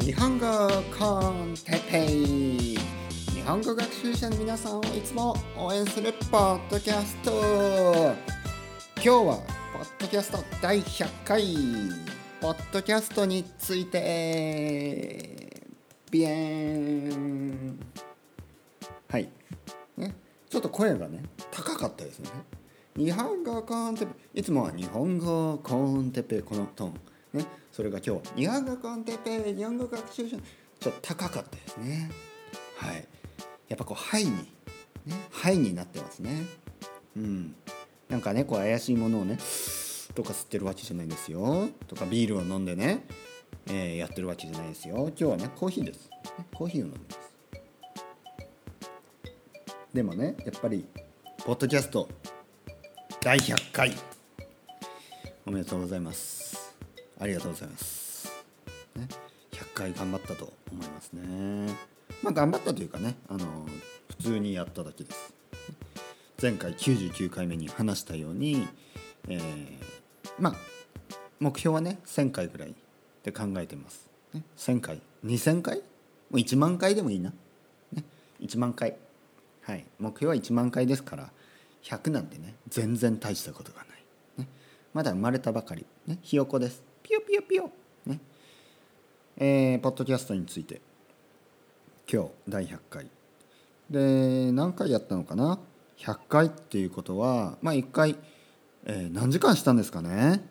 日本語コンテペイ。日本語学習者の皆さんをいつも応援するポッドキャスト。今日はポッドキャスト第100回。ポッドキャストについて。ビエン。はい。ね。ちょっと声がね高かったですね。日本語コンテペイ。いつもは日本語コンテペイ。このトーン。ね、それが今日日本語コンテペイ日本語学習者ちょっと高かったですね。はい。やっぱこうハイにねハイになってますね。うん。なんかねこう怪しいものをねとか吸ってるわけじゃないんですよ。とかビールを飲んでね、えー、やってるわけじゃないですよ。今日はねコーヒーです。コーヒーを飲んでます。でもねやっぱりポッドキャスト第100回。おめでとうございます。ありがとうございます、ね、100回頑張ったと思いますね。まあ頑張ったというかねあの普通にやっただけです。前回99回目に話したように、えー、まあ目標はね1000回ぐらいで考えてます、ね、1000回2000回？もう1万回でもいいな、ね、1万回。はい目標は1万回ですから100なんてね全然大したことがない、ね、まだ生まれたばかり、ね、ひよこです。ピヨピヨ。ね。えー、ポッドキャストについて。今日第100回。で何回やったのかな？100回っていうことはまあ1回、えー、何時間したんですかね、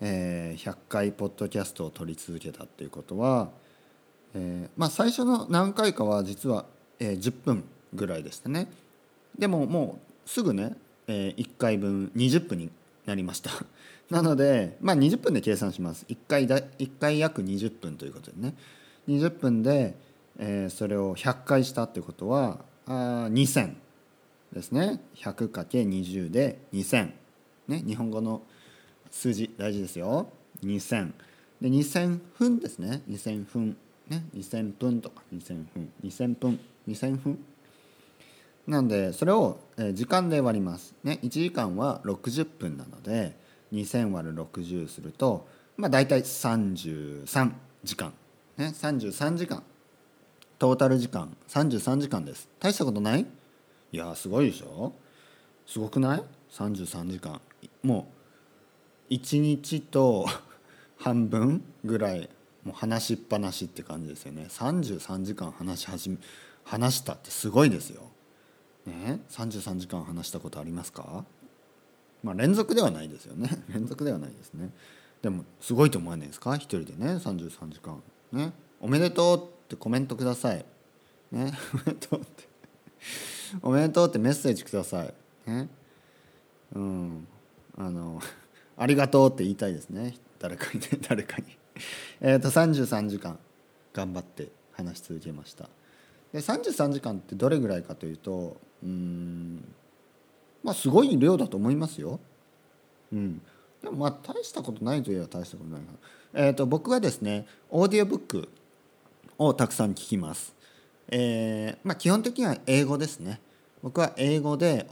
えー、100回ポッドキャストを撮り続けたっていうことは、えー、まあ最初の何回かは実は、えー、10分ぐらいでしたね。でももうすぐね、えー、1回分20分になりました。なので、まあ、20分で計算します。1回だ1回約20分ということでね。20分で、えー、それを100回したってことはあ2000ですね。100×20 で2000ね日本語の数字大事ですよ。2000で2000分ですね。2000分。ね2000分とか。2000分。2000分。2000分。なんでそれを時間で割ります。ね1時間は60分なので2000割る60するとまあ大体33時間。ね33時間。トータル時間33時間です。大したことない？いやすごいでしょ。すごくない？33時間。もう1日と 半分ぐらいもう話しっぱなしって感じですよね。33時間話し始め話したってすごいですよ。ね33時間話したことありますか？まあ連続ではないですよね。連続ではないですね。でもすごいと思わないですか？一人でね33時間。ね。おめでとうってコメントください。ね。おめでとうって。おめでとうってメッセージください。ね。うん。あのありがとうって言いたいですね。誰かにね誰かに。えっと33時間頑張って話し続けましたで33時間ってどれぐらいかというとうんまあすごい量だと思いますよ。うん、でもまあ大したことないといえば大したことないかな。えーと、僕はですねオーディオブックをたくさん聞きます。えーまあ、基本的には英語ですね。僕は英語で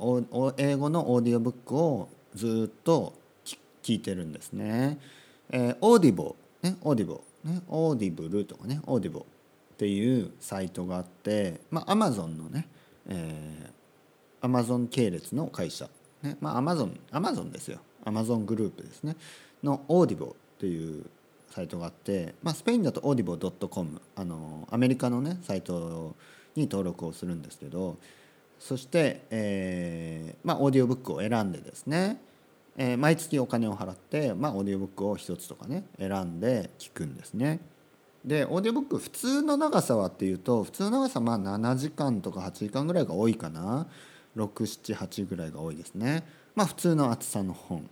英語のオーディオブックをずっと聞いてるんですね。えー、 Audible ね Audible ね Audible とかね Audible っていうサイトがあってまあアマゾンのね、えー、アマゾン系列の会社、ねまあ、アマゾンアマゾンですよ。アマゾングループですね。の Audible っていうサイトがあって、まあ、スペインだとオーディボ .com あのアメリカのねサイトに登録をするんですけどそして、えーまあ、オーディオブックを選んでですね、えー、毎月お金を払って、まあ、オーディオブックを1つとかね選んで聞くんですね。でオーディオブック普通の長さはっていうと普通の長さまあ7時間とか8時間ぐらいが多いかな。678ぐらいが多いですね。まあ普通の厚さの本。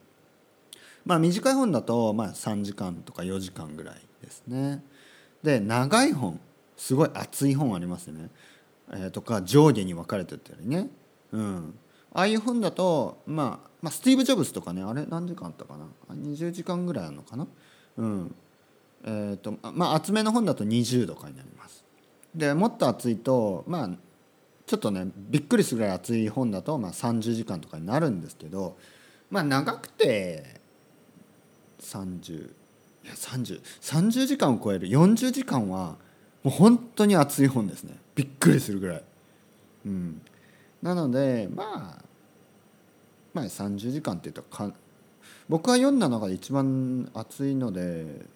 まあ短い本だとまあ3時間とか4時間ぐらいですね。で長い本すごい厚い本ありますよね、えー、とか上下に分かれてたりね。うん。ああいう本だと、まあ、まあスティーブ・ジョブズとかねあれ何時間あったかな？20時間ぐらいあるのかな？うん。え、ー、とまあ厚めの本だと20とかになります。でもっと厚いとまあちょっとねびっくりするぐらい厚い本だと、まあ、30時間とかになるんですけどまあ長くて30いや3030 30時間を超える40時間はもう本当に熱い本ですね。びっくりするぐらい、うん、なのでまあまあ30時間っていうとか僕が読んだ中で一番熱いので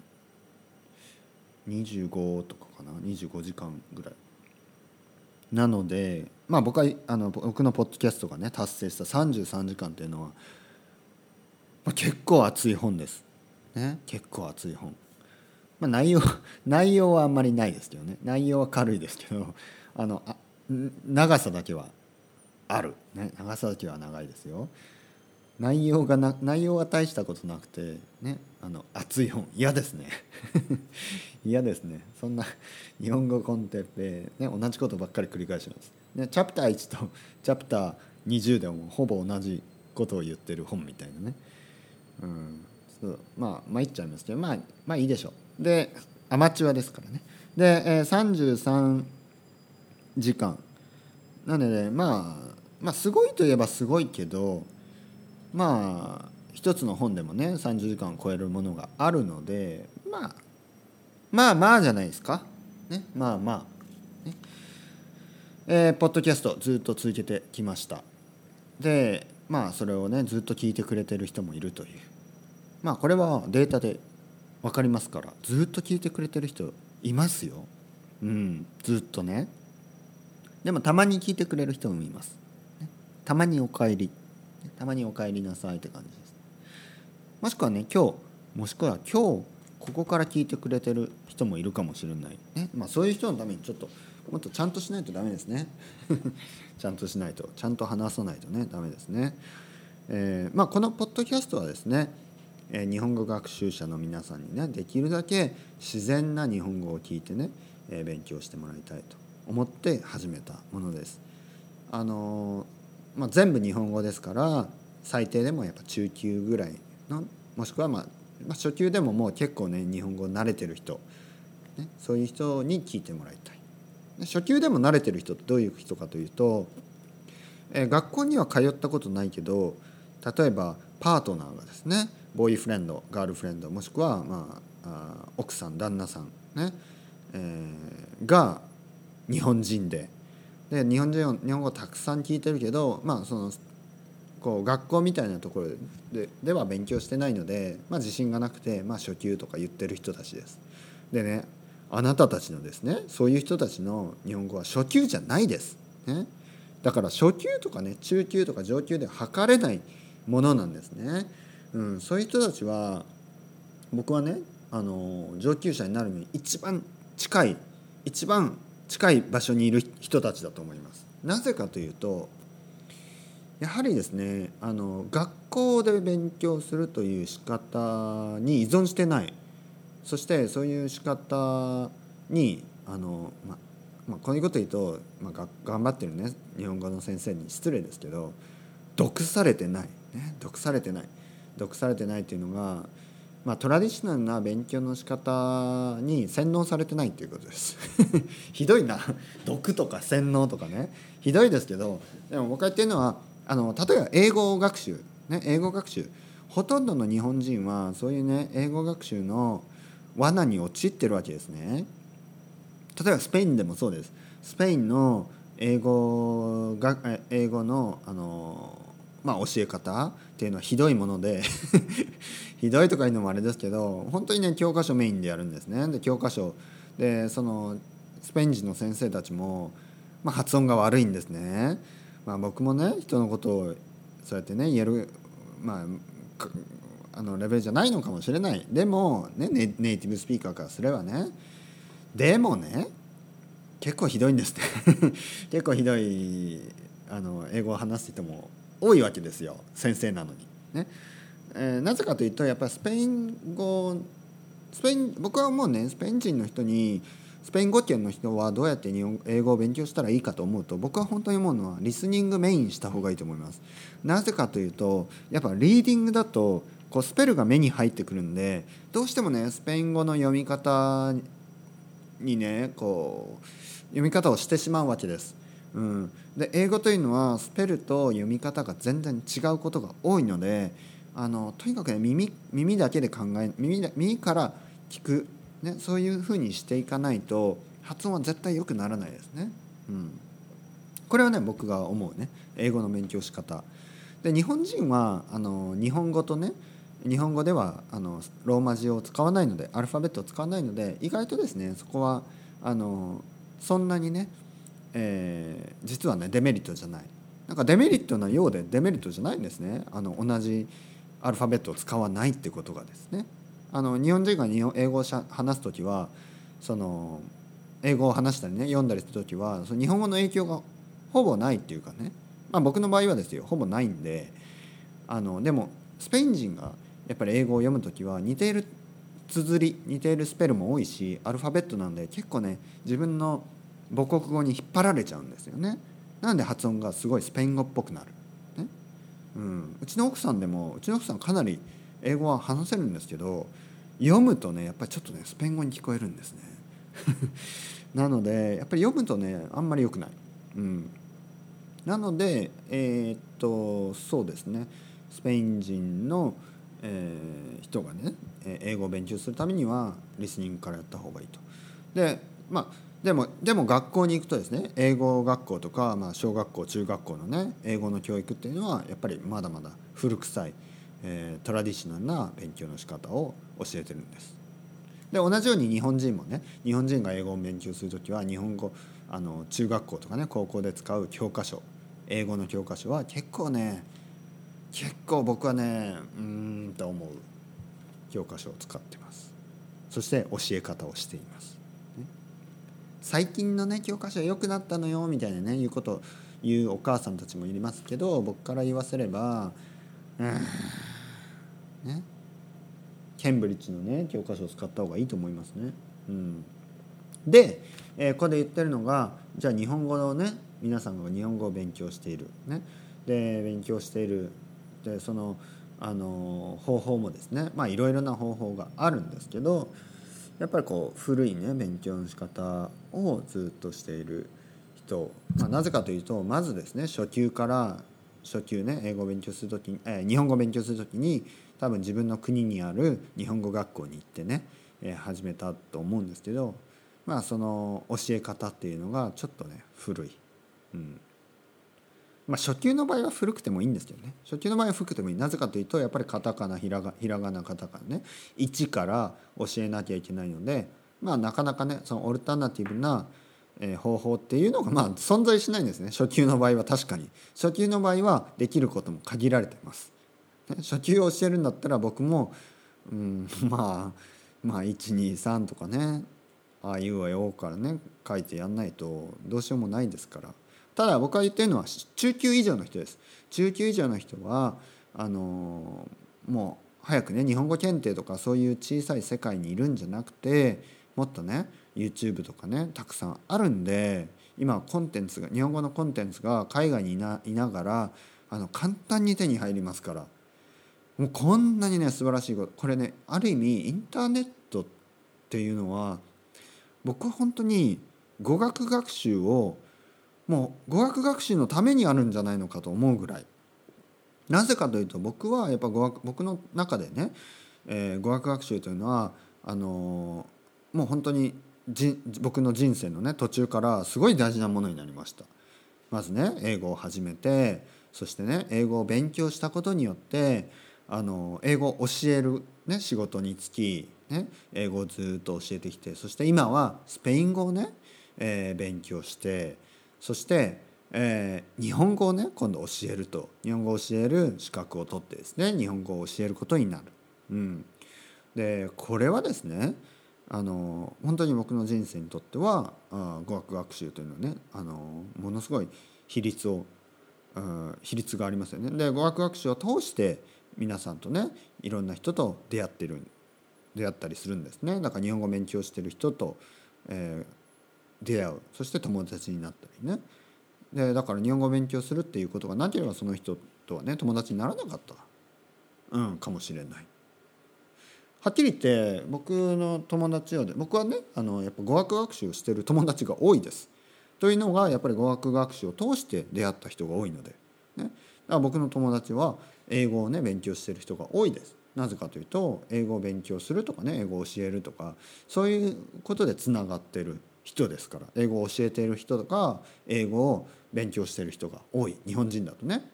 25とかかな？25時間ぐらい。なのでまあ僕はあの僕のポッドキャストがね達成した33時間っていうのは、まあ、結構熱い本です、ね、結構熱い本、まあ、内容 内容はあんまりないですけどね。内容は軽いですけど あのあ長さだけはある、ね、長さだけは長いですよ。内容がな内容は大したことなくてね？あの熱い本。嫌ですね。嫌ですね。そんな日本語コンテッペ、ね、同じことばっかり繰り返します、ね、チャプター1と チャプター20でもほぼ同じことを言ってる本みたいなね。うん。そうまあ参っちゃいますけどまあまあいいでしょう。でアマチュアですからね。で、え、33時間。なのでねまあまあすごいといえばすごいけどまあ一つの本でもね30時間を超えるものがあるのでまあまあまあじゃないですか、ね、まあまあ、ね。えー、ポッドキャストずっと続けてきました。でまあそれをねずっと聞いてくれてる人もいるという。まあこれはデータで分かりますからずっと聞いてくれてる人いますよ。うんずっとね。でもたまに聞いてくれる人もいます、ね、たまにお帰り。たまにお帰りなさいって感じ。もしくはね今日もしくは今日ここから聞いてくれてる人もいるかもしれない、ねまあ、そういう人のためにちょっともっとちゃんとしないとダメですね。ちゃんとしないとちゃんと話さないとねダメですね、えー、まあ、このポッドキャストはですね、えー、日本語学習者の皆さんにねできるだけ自然な日本語を聞いてね、えー、勉強してもらいたいと思って始めたものです。あのまあ、全部日本語ですから最低でもやっぱ中級ぐらいもしくはまあ、まあ、初級でももう結構ね日本語慣れてる人、ね、そういう人に聞いてもらいたい。初級でも慣れてる人ってどういう人かというと、えー、学校には通ったことないけど例えばパートナーがですねボーイフレンドガールフレンドもしくは、まあ、あ奥さん旦那さんね、えー、が日本人でで日本人日本語をたくさん聞いてるけどまあそのこう学校みたいなところででは勉強してないので、まあ、自信がなくて、まあ、初級とか言ってる人たちです。でねあなたたちのですねそういう人たちの日本語は初級じゃないです。ね、だから初級とかね中級とか上級では測れないものなんですね。うん、そういう人たちは僕はねあの上級者になるのに一番近い一番近い場所にいる人たちだと思います。なぜかというとやはりですねあの学校で勉強するという仕方に依存してない。そしてそういう仕方にあの、ままあ、こういうこと言うと、まあ、頑張ってるね日本語の先生に失礼ですけど毒されてない、ね、毒されてない。毒されてないっていうのがまあ、トラディショナルな勉強の仕方に洗脳されてないっていうことです。ひどいな。毒とか洗脳とかね。ひどいですけどでも僕が言ってるのはあの例えば英語学習、ね、英語学習ほとんどの日本人はそういうね英語学習の罠に陥ってるわけですね例えばスペインでもそうですスペインの英語が英語のあのまあ、教え方っていうのはひどいもので ひどいとかいうのもあれですけど本当にね教科書メインでやるんですね。で教科書でそのスペイン人の先生たちも、まあ、発音が悪いんですね。まあ、僕もね人のことをそうやってね言える、まあ、あのレベルじゃないのかもしれない。でも、ね、ネイティブスピーカーからすればねでもね結構ひどいんですね 結構ひどいあの英語を話してても多いわけですよ。先生なのに。ね。えー、なぜかというとやっぱりスペイン語スペイン僕はもうねスペイン人の人にスペイン語圏の人はどうやって日本英語を勉強したらいいかと思うと僕は本当に思うのはリスニングメインした方がいいと思います。なぜかというとやっぱリーディングだとこうスペルが目に入ってくるんでどうしてもねスペイン語の読み方にねこう読み方をしてしまうわけです。うん、で英語というのはスペルと読み方が全然違うことが多いのであのとにかくね耳耳だけで考え耳耳から聞く、ね、そういうふうにしていかないと発音は絶対良くならないですね。うん、これはね僕が思うね。英語の勉強仕方。で日本人はあの日本語とね日本語ではあのローマ字を使わないのでアルファベットを使わないので意外とですねそこはあのそんなにね、えー、実はねデメリットじゃない。なんかデメリットなようでデメリットじゃないんですね。あの同じアルファベットを使わないってことがですね。あの日本人が日本英語を話す時はその英語を話したりね読んだりする時はその日本語の影響がほぼないっていうかね、まあ、僕の場合はですよほぼないんであのでもスペイン人がやっぱり英語を読む時は似ている綴り似ているスペルも多いしアルファベットなんで結構ね自分の母国語に引っ張られちゃうんですよね。なんで発音がすごいスペイン語っぽくなる、ね。うん、うちの奥さんでもうちの奥さんかなり英語は話せるんですけど読むとねやっぱりちょっとねスペイン語に聞こえるんですね。なのでやっぱり読むとねあんまり良くない。うん、なのでえー、っとそうですねスペイン人のえー、人がね英語を勉強するためにはリスニングからやった方がいいと。でまあでもでも学校に行くとですね英語学校とか、まあ、小学校中学校のね英語の教育っていうのはやっぱりまだまだ古臭い、えー、トラディショナルな勉強の仕方を教えてるんです。で同じように日本人もね日本人が英語を勉強する時は日本語あの中学校とかね高校で使う教科書英語の教科書は結構ね結構僕はねうんと思う教科書を使ってます。そして教え方をしています、ね、最近のね教科書は良くなったのよみたいなねいうことを言うお母さんたちもいりますけど僕から言わせればうんね。ケンブリッジのね教科書を使った方がいいと思いますね。うん、で、えー、ここで言ってるのがじゃあ日本語をね皆さんが日本語を勉強している、ね、で勉強している。でそのあの方法もですね。まあいろいろな方法があるんですけどやっぱりこう古いね勉強の仕方をずっとしている人、まあ、なぜかというとまずですね初級から初級ね英語を勉強する時に、えー、日本語を勉強する時に多分自分の国にある日本語学校に行ってね、えー、始めたと思うんですけどまあその教え方っていうのがちょっとね古い。うん。まあ、初級の場合は古くてもいいんですけどね。初級の場合は古くてもいい。なぜかというとやっぱりカタカナひらがひらがなカタカナね。一から教えなきゃいけないので、まあ、なかなかねそのオルタナティブな方法っていうのがまあ存在しないんですね。初級の場合は確かに。初級の場合はできることも限られてます。初級を教えるんだったら僕も、うん、まあまあ123とかねああいうはよからね書いてやんないとどうしようもないですから。ただ僕が言ってるのは中級以上の人です中級以上の人はあのもう早くね日本語検定とかそういう小さい世界にいるんじゃなくてもっとね YouTube とかねたくさんあるんで今コンテンツが日本語のコンテンツが海外にいないながらあの簡単に手に入りますからもうこんなにね素晴らしいことこれねある意味インターネットっていうのは僕は本当に語学学習をもう語学学習のためにあるんじゃないのかと思うぐらい。なぜかというと僕はやっぱ語学僕の中でね、えー、語学学習というのはあのー、もう本当にじ僕の人生のね途中からすごい大事なものになりました。まずね英語を始めてそしてね英語を勉強したことによってあの英語を教える、ね、仕事に就き、ね、英語をずっと教えてきてそして今はスペイン語をね、えー、勉強してそして、えー、日本語をね今度教えると日本語を教える資格を取ってですね日本語を教えることになる。うん、でこれはですねあの本当に僕の人生にとってはあ語学学習というのはねあのものすごい比率を比率がありますよね。で語学学習を通して皆さんとねいろんな人と出会ってる出会ったりするんですね。だから日本語勉強してる人と、えー、出会うそして友達になったりねでだから日本語勉強するっていうことがなければその人とはね友達にならなかったうんかもしれない。はっきり言って僕の友達は僕はねあのやっぱ語学学習をしてる友達が多いです。というのがやっぱり語学学習を通して出会った人が多いので、ね、から僕の友達は英語をね勉強してる人が多いですなぜかというと英語を勉強するとかね英語を教えるとかそういうことでつながってる人ですから英語を教えている人とか英語を勉強してる人が多い日本人だとね。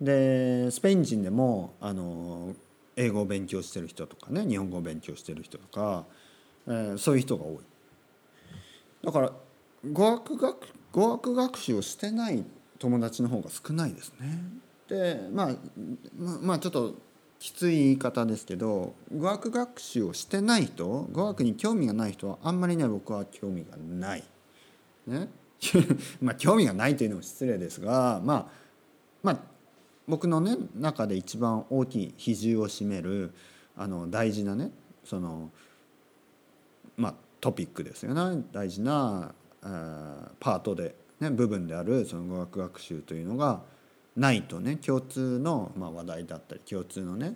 でスペイン人でもあの英語を勉強してる人とかね日本語を勉強してる人とか、えー、そういう人が多い。だから語学学語学学習をしてない友達の方が少ないですね。でまあまあちょっときつい言い方ですけど語学学習をしてない人語学に興味がない人はあんまりね僕は興味がない。ね まあ興味がないというのも失礼ですがまあまあ僕のね中で一番大きい比重を占めるあの大事なねそのまあトピックですよね大事なパートで、ね、部分であるその語学学習というのがないとね共通の、まあ、話題だったり共通のね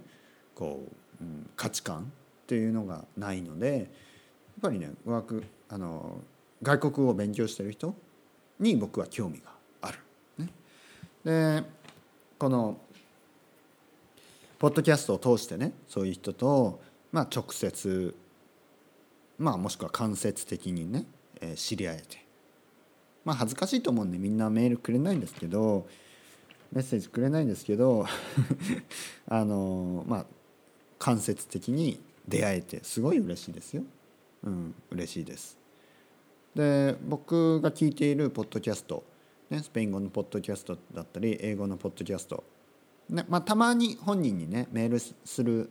こう、うん、価値観っていうのがないのでやっぱりね語学あの外国語を勉強してる人に僕は興味がある。ね、でこのポッドキャストを通してねそういう人と、まあ、直接、まあ、もしくは間接的にね、えー、知り合えてまあ恥ずかしいと思うんでみんなメールくれないんですけどメッセージくれないんですけど あのまあ間接的に出会えてすごい嬉しいですよ。うん、嬉しいです。で僕が聞いているポッドキャスト、ね、スペイン語のポッドキャストだったり英語のポッドキャスト、ねまあ、たまに本人にねメールする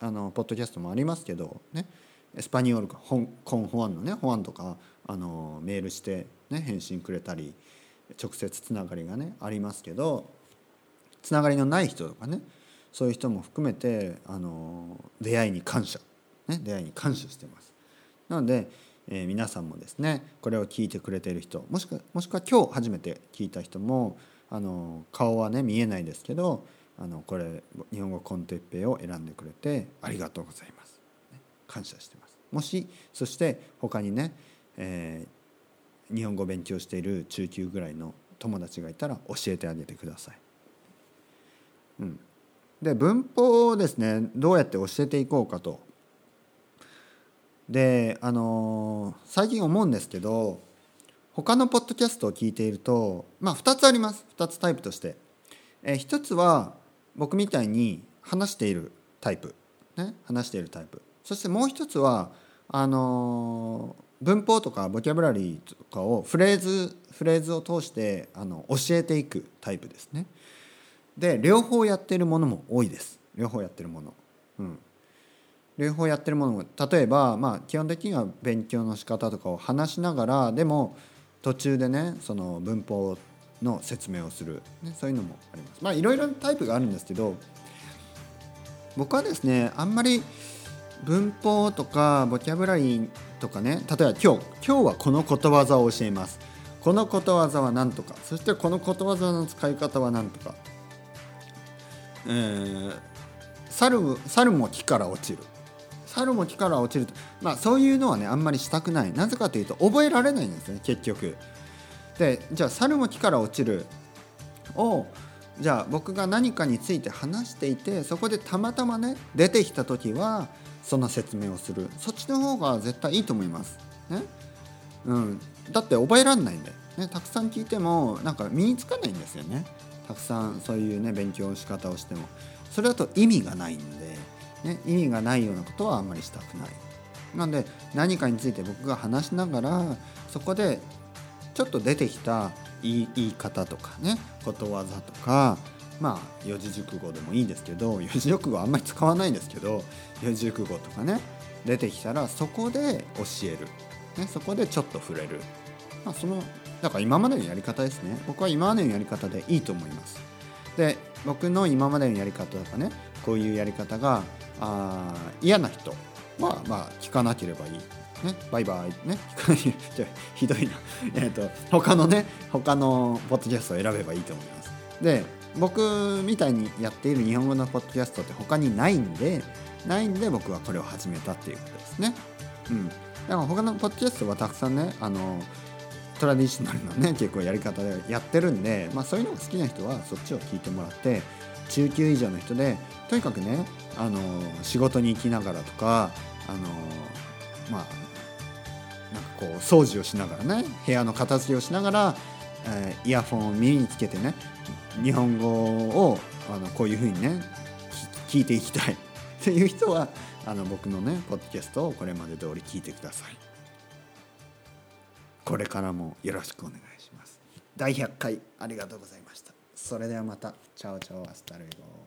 あのポッドキャストもありますけど、ね、エスパニオールかコン・ホアンのねホアンとかあのメールして、ね、返信くれたり直接つながりがねありますけどつながりのない人とかねそういう人も含めてあの出会いに感謝、ね、出会いに感謝してます。なので、えー、皆さんもですねこれを聞いてくれてる人もしくはもしくは今日初めて聞いた人もあの顔はね見えないですけどあのこれ日本語コンテッペを選んでくれてありがとうございます。感謝してます。もしそして他にね、えー、日本語を勉強している中級ぐらいの友達がいたら教えてあげてください。うん、で文法をですねどうやって教えていこうかと。であのー、最近思うんですけど他のポッドキャストを聞いているとまあ2つあります2つタイプとして。えー、1つは僕みたいに話しているタイプ、ね、話しているタイプそしてもう一つはあのー、文法とかボキャブラリーとかをフレーズフレーズを通してあの教えていくタイプですね。で両方やってるものも多いです両方やってるもの。うん、両方やってるものも例えば、まあ、基本的には勉強の仕方とかを話しながらでも途中でねその文法の説明をする、ね、そういうのもあります。まあいろいろなタイプがあるんですけど僕はですねあんまり文法とかボキャブラリーとかね例えば今日今日はこのことわざを教えます。このことわざは何とか。そしてこのことわざの使い方は何とか。えー、猿猿も木から落ちる。猿も木から落ちると。まあそういうのはねあんまりしたくない。なぜかというと覚えられないんですね結局。でじゃあ猿も木から落ちる。をじゃあ僕が何かについて話していてそこでたまたまね出てきた時はその説明をする。そっちの方が絶対いいと思います。ね。うん、だって覚えらんないんで、ね、たくさん聞いてもなんか身につかないんですよね。たくさんそういうね勉強の仕方をしても。それだと意味がないんで、ね、意味がないようなことはあんまりしたくない。なんで何かについて僕が話しながらそこでちょっと出てきた言い方とかね。ことわざとか。まあ四字熟語でもいいんですけど四字熟語あんまり使わないんですけど四字熟語とかね出てきたらそこで教える、ね、そこでちょっと触れる、まあ、そのだから今までのやり方ですね。僕は今までのやり方でいいと思います。で僕の今までのやり方とかねこういうやり方があ嫌な人はまあ聞かなければいい。ね、バイバイ。ねひどいな。えっと他のね他のポッドキャストを選べばいいと思います。で僕みたいにやっている日本語のポッドキャストって他にないんでないんで僕はこれを始めたっていうことですね。うん。だから他のポッドキャストはたくさんねあのトラディショナルなね結構やり方でやってるんで、まあ、そういうのが好きな人はそっちを聞いてもらって中級以上の人でとにかくねあの仕事に行きながらとかあのまあなんかこう掃除をしながらね部屋の片付けをしながら、えーイヤホンを耳につけてね日本語をあのこういうふうにね聞いていきたい っていう人はあの僕のねポッドキャストをこれまで通り聞いてください。これからもよろしくお願いします。第100回ありがとうございました。それではまた。 Chao chao hasta luego